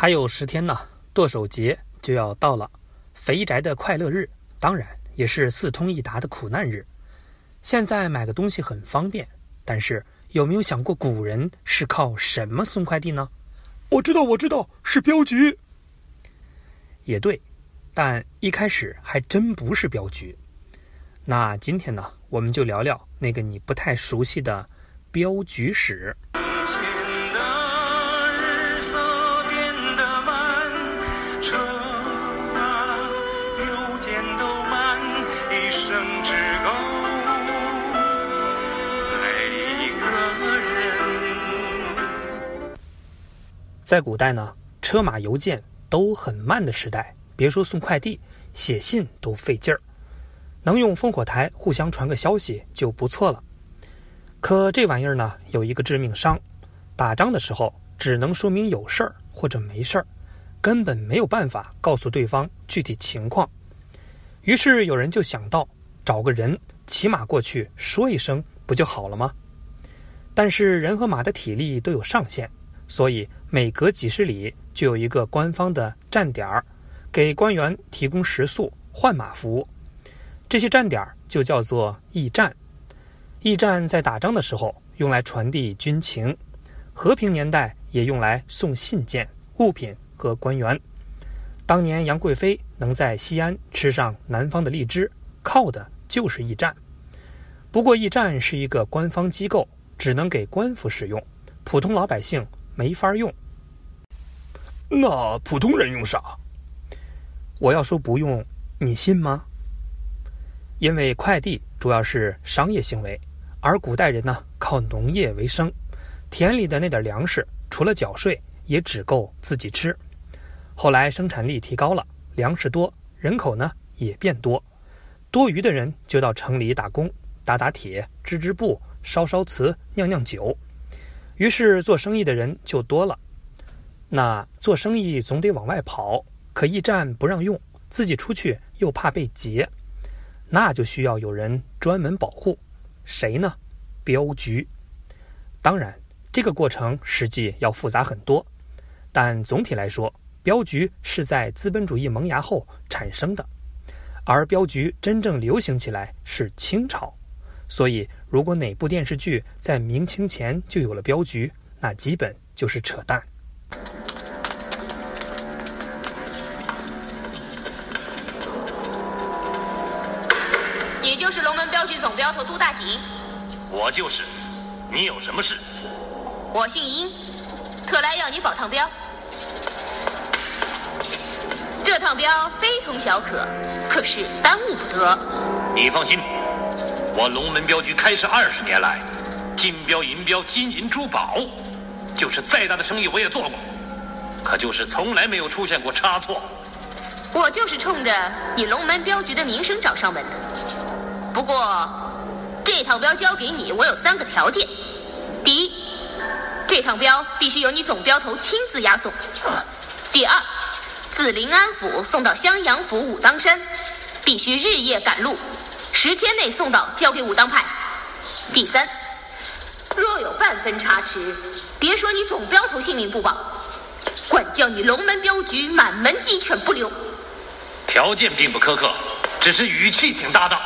还有十天呢，剁手节就要到了，肥宅的快乐日，当然也是四通一达的苦难日。现在买个东西很方便，但是有没有想过古人是靠什么送快递呢？我知道，我知道，是镖局。也对，但一开始还真不是镖局。那今天呢，我们就聊聊那个你不太熟悉的镖局史。在古代呢，车马邮件都很慢的时代，别说送快递，写信都费劲儿。能用烽火台互相传个消息就不错了。可这玩意儿呢，有一个致命伤：打仗的时候只能说明有事儿或者没事儿，根本没有办法告诉对方具体情况。于是有人就想到，找个人骑马过去说一声，不就好了吗？但是人和马的体力都有上限。所以每隔几十里就有一个官方的站点儿，给官员提供食宿、换马服务。这些站点儿就叫做驿站。驿站在打仗的时候用来传递军情，和平年代也用来送信件、物品和官员。当年杨贵妃能在西安吃上南方的荔枝，靠的就是驿站。不过驿站是一个官方机构，只能给官府使用，普通老百姓。没法用，那普通人用啥？我要说不用，你信吗？因为快递主要是商业行为，而古代人呢靠农业为生，田里的那点粮食除了缴税，也只够自己吃。后来生产力提高了，粮食多，人口呢也变多，多余的人就到城里打工，打打铁，织织布，烧烧瓷，酿酿酒。于是做生意的人就多了，那做生意总得往外跑，可驿站不让用，自己出去又怕被劫，那就需要有人专门保护，谁呢？镖局。当然，这个过程实际要复杂很多，但总体来说，镖局是在资本主义萌芽后产生的，而镖局真正流行起来是清朝。所以，如果哪部电视剧在明清前就有了镖局，那基本就是扯淡。你就是龙门镖局总镖头杜大吉？我就是。你有什么事？我姓殷，特来要你保趟镖。这趟镖非同小可，可是耽误不得。你放心。我龙门镖局开设二十年来，金镖银镖、金银珠宝，就是再大的生意我也做过，可就是从来没有出现过差错。我就是冲着你龙门镖局的名声找上门的。不过，这趟镖交给你，我有三个条件：第一，这趟镖必须由你总镖头亲自押送；第二，自临安府送到襄阳府武当山，必须日夜赶路。十天内送到，交给武当派。第三，若有半分差池，别说你总镖头性命不保，管教你龙门镖局满门鸡犬不留。条件并不苛刻，只是语气挺大的。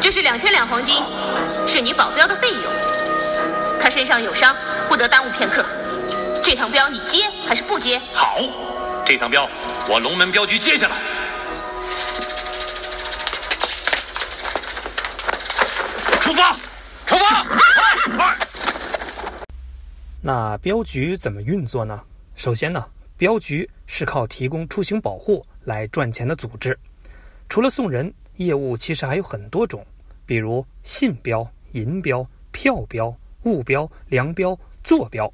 这是两千两黄金，是你保镖的费用。他身上有伤，不得耽误片刻。这趟镖你接还是不接？好，这趟镖我龙门镖局接下来。出发，出发！快！那镖局怎么运作呢？首先呢，镖局是靠提供出行保护来赚钱的组织。除了送人，业务其实还有很多种，比如信镖、银镖、票镖、物镖、粮镖、坐镖。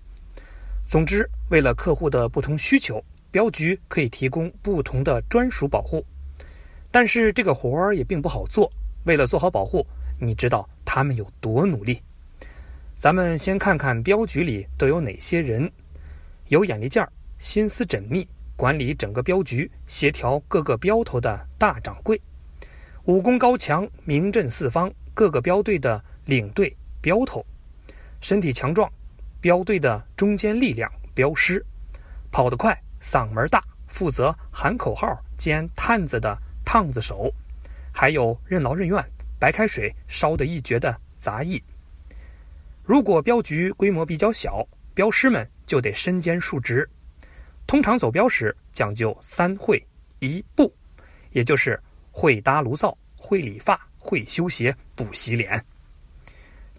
总之，为了客户的不同需求，镖局可以提供不同的专属保护。但是这个活儿也并不好做。为了做好保护，你知道他们有多努力？咱们先看看镖局里都有哪些人：有眼力劲儿、心思缜密、管理整个镖局、协调各个镖头的大掌柜；武功高强、名震四方，各个镖队的领队、镖头，身体强壮，镖队的中坚力量，镖师，跑得快，嗓门大，负责喊口号兼探子的趟子手，还有任劳任怨、白开水烧得一绝的杂役。如果镖局规模比较小，镖师们就得身兼数职。通常走镖时讲究三会一步，也就是会搭炉灶、会理发、会修鞋、不洗脸。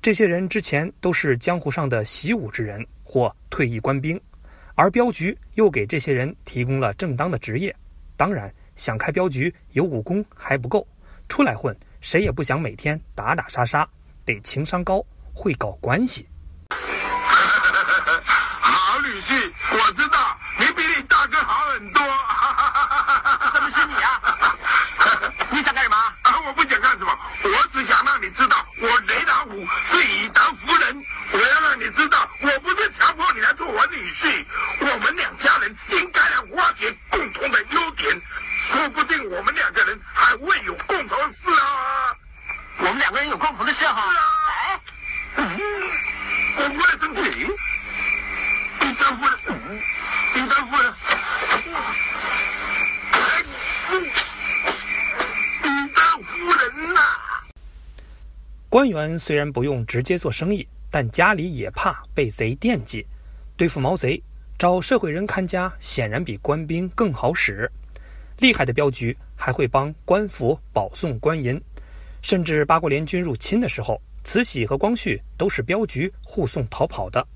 这些人之前都是江湖上的习武之人或退役官兵，而镖局又给这些人提供了正当的职业。当然，想开镖局有武功还不够，出来混谁也不想每天打打杀杀，得情商高，会搞关系。好女婿，我知道你比你大哥好很多。怎么是你啊？你想干什么？啊，我不想干什么，我只想让你知道，我雷老虎是以德服人。我要让你知道，我不是强迫你来做我女婿，我们两家人应该来挖掘共同的优点，说不定我们两个人还会有共同的嗜好啊。我们两个人有共同的嗜好。是啊哎，嗯，我不会生气。丁丹夫人，嗯，丁丹夫人，哎，嗯丁丹夫人呐、官员虽然不用直接做生意，但家里也怕被贼惦记。对付毛贼，找社会人看家显然比官兵更好使。厉害的镖局还会帮官府保送官银，甚至八国联军入侵的时候，慈禧和光绪都是镖局护送逃跑的。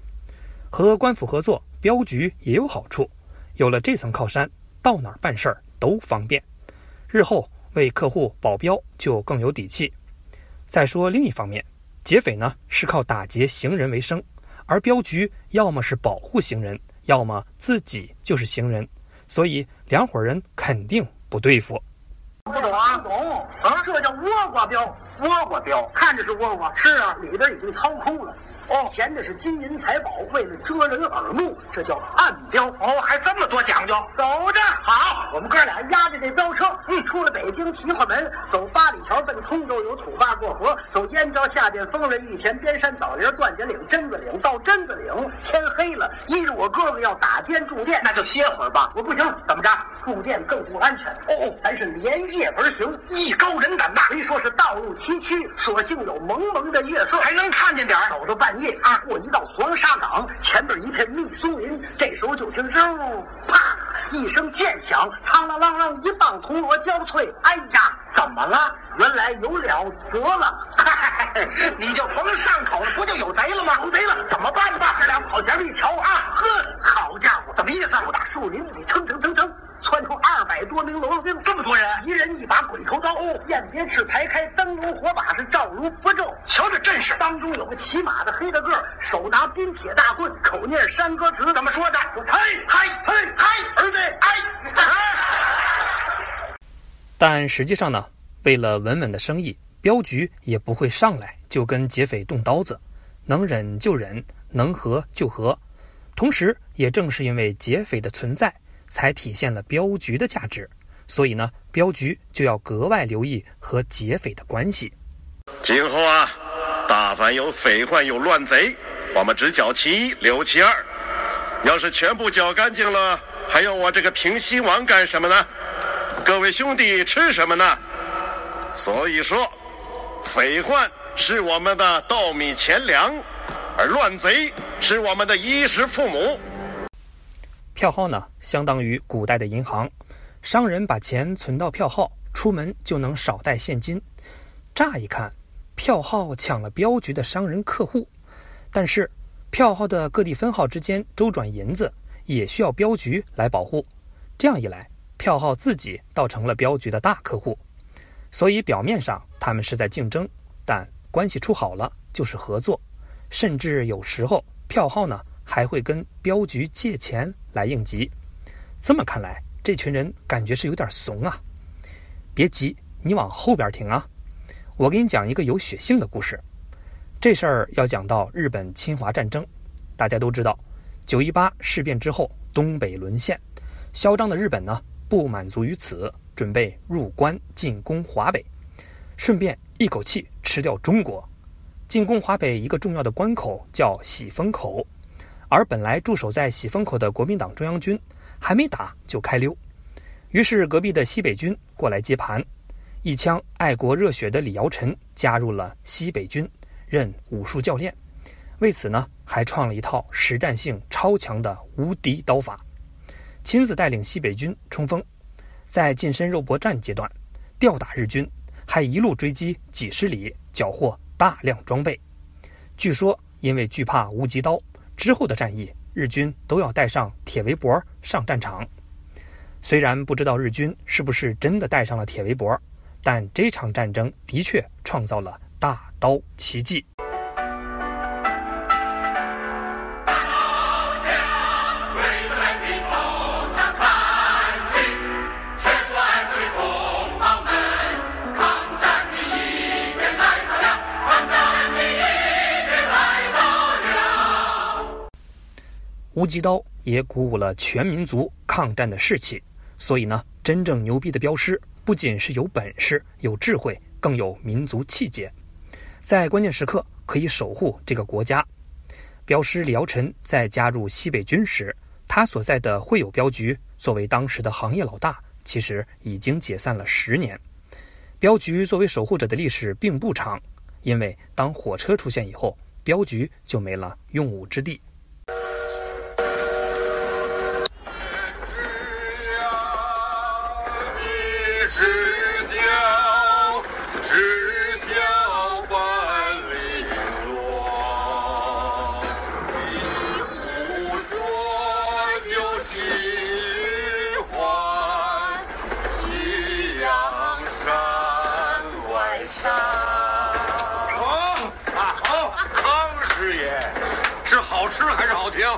和官府合作，镖局也有好处，有了这层靠山，到哪儿办事儿都方便。日后为客户保镖就更有底气。再说另一方面，劫匪呢是靠打劫行人为生，而镖局要么是保护行人，要么自己就是行人，所以两伙人肯定不对付。不懂啊？懂啊？这叫倭瓜镖，倭瓜镖，看着是倭瓜，是啊，里边已经掏空了。哦，填的是金银财宝，为了遮人耳目，这叫暗镖。哦，还这么多讲究。走着，好，我们哥俩押着这镖车，嗯，出了北京齐化门，走八里桥奔通州，有土坝过河，走燕郊下涧丰润玉田边山枣林段家岭榛子岭，到榛子岭天黑了，依着我哥哥要打尖住店，那就歇会儿吧。我不行，怎么着？住店更不安全。哦哦，咱是连夜而行，艺高人胆大。虽说是道路崎岖，所幸有蒙蒙的月色，还能看见点儿。走到半夜啊，过一道黄沙岗，前边一片密松林，这时候就听嗖，啪一声剑响，嘡啷啷啷，一棒铜锣交脆。哎呀，怎么了？原来有了得了。嗨，你就甭上口了，不就有贼了吗？有贼了，怎么办吧？这俩跑前面一瞧啊，呵，好家伙，怎么意思？我打树林里蹭蹭蹭蹭。百多名喽啰兵，这么多人，一人一把鬼头刀，雁别翅排开，灯笼火把是照如符咒。瞧这阵势，当中有个骑马的黑大个，手拿冰铁大棍，口念山歌词，怎么说的？嘿，嘿，嘿，嘿，儿子，哎，但实际上呢，为了稳稳的生意，镖局也不会上来就跟劫匪动刀子，能忍就忍，能和就和。同时，也正是因为劫匪的存在，才体现了镖局的价值。所以呢，镖局就要格外留意和劫匪的关系。今后啊，大凡有匪患有乱贼，我们只缴其一，留其二。要是全部缴干净了，还要我这个平西王干什么呢？各位兄弟吃什么呢？所以说，匪患是我们的稻米钱粮，而乱贼是我们的衣食父母。票号呢，相当于古代的银行，商人把钱存到票号，出门就能少带现金。乍一看，票号抢了镖局的商人客户，但是票号的各地分号之间周转银子也需要镖局来保护。这样一来，票号自己倒成了镖局的大客户。所以表面上他们是在竞争，但关系处好了就是合作，甚至有时候票号呢还会跟镖局借钱来应急。这么看来，这群人感觉是有点怂啊。别急，你往后边听啊。我给你讲一个有血性的故事。这事儿要讲到日本侵华战争。大家都知道，九一八事变之后，东北沦陷，嚣张的日本呢不满足于此，准备入关进攻华北，顺便一口气吃掉中国。进攻华北一个重要的关口叫喜峰口，而本来驻守在喜峰口的国民党中央军还没打就开溜，于是隔壁的西北军过来接盘，一腔爱国热血的李尧臣加入了西北军，任武术教练。为此呢，还创了一套实战性超强的无敌刀法，亲自带领西北军冲锋，在近身肉搏战阶段，吊打日军，还一路追击几十里，缴获大量装备。据说，因为惧怕无极刀，之后的战役，日军都要带上铁围脖上战场。虽然不知道日军是不是真的带上了铁围脖，但这场战争的确创造了大刀奇迹。无极刀也鼓舞了全民族抗战的士气，所以呢，真正牛逼的镖师不仅是有本事、有智慧，更有民族气节，在关键时刻可以守护这个国家。镖师李尧臣在加入西北军时，他所在的会友镖局作为当时的行业老大，其实已经解散了十年。镖局作为守护者的历史并不长，因为当火车出现以后，镖局就没了用武之地。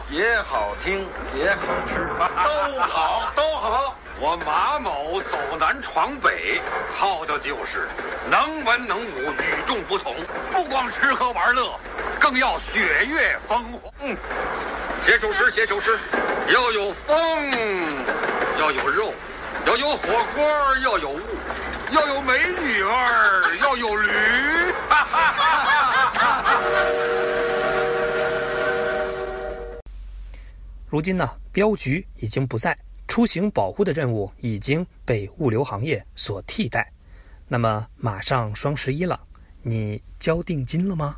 也好听，也好吃，都好，都好。我马某走南闯北，靠的就是能文能武，与众不同。不光吃喝玩乐，更要雪月风华。嗯，写首诗，写首诗，要有风，要有肉，要有火锅，要有雾，要有美女儿，要有驴。哈哈哈哈哈！如今呢，镖局已经不在，出行保护的任务已经被物流行业所替代。那么，马上双十一了，你交定金了吗？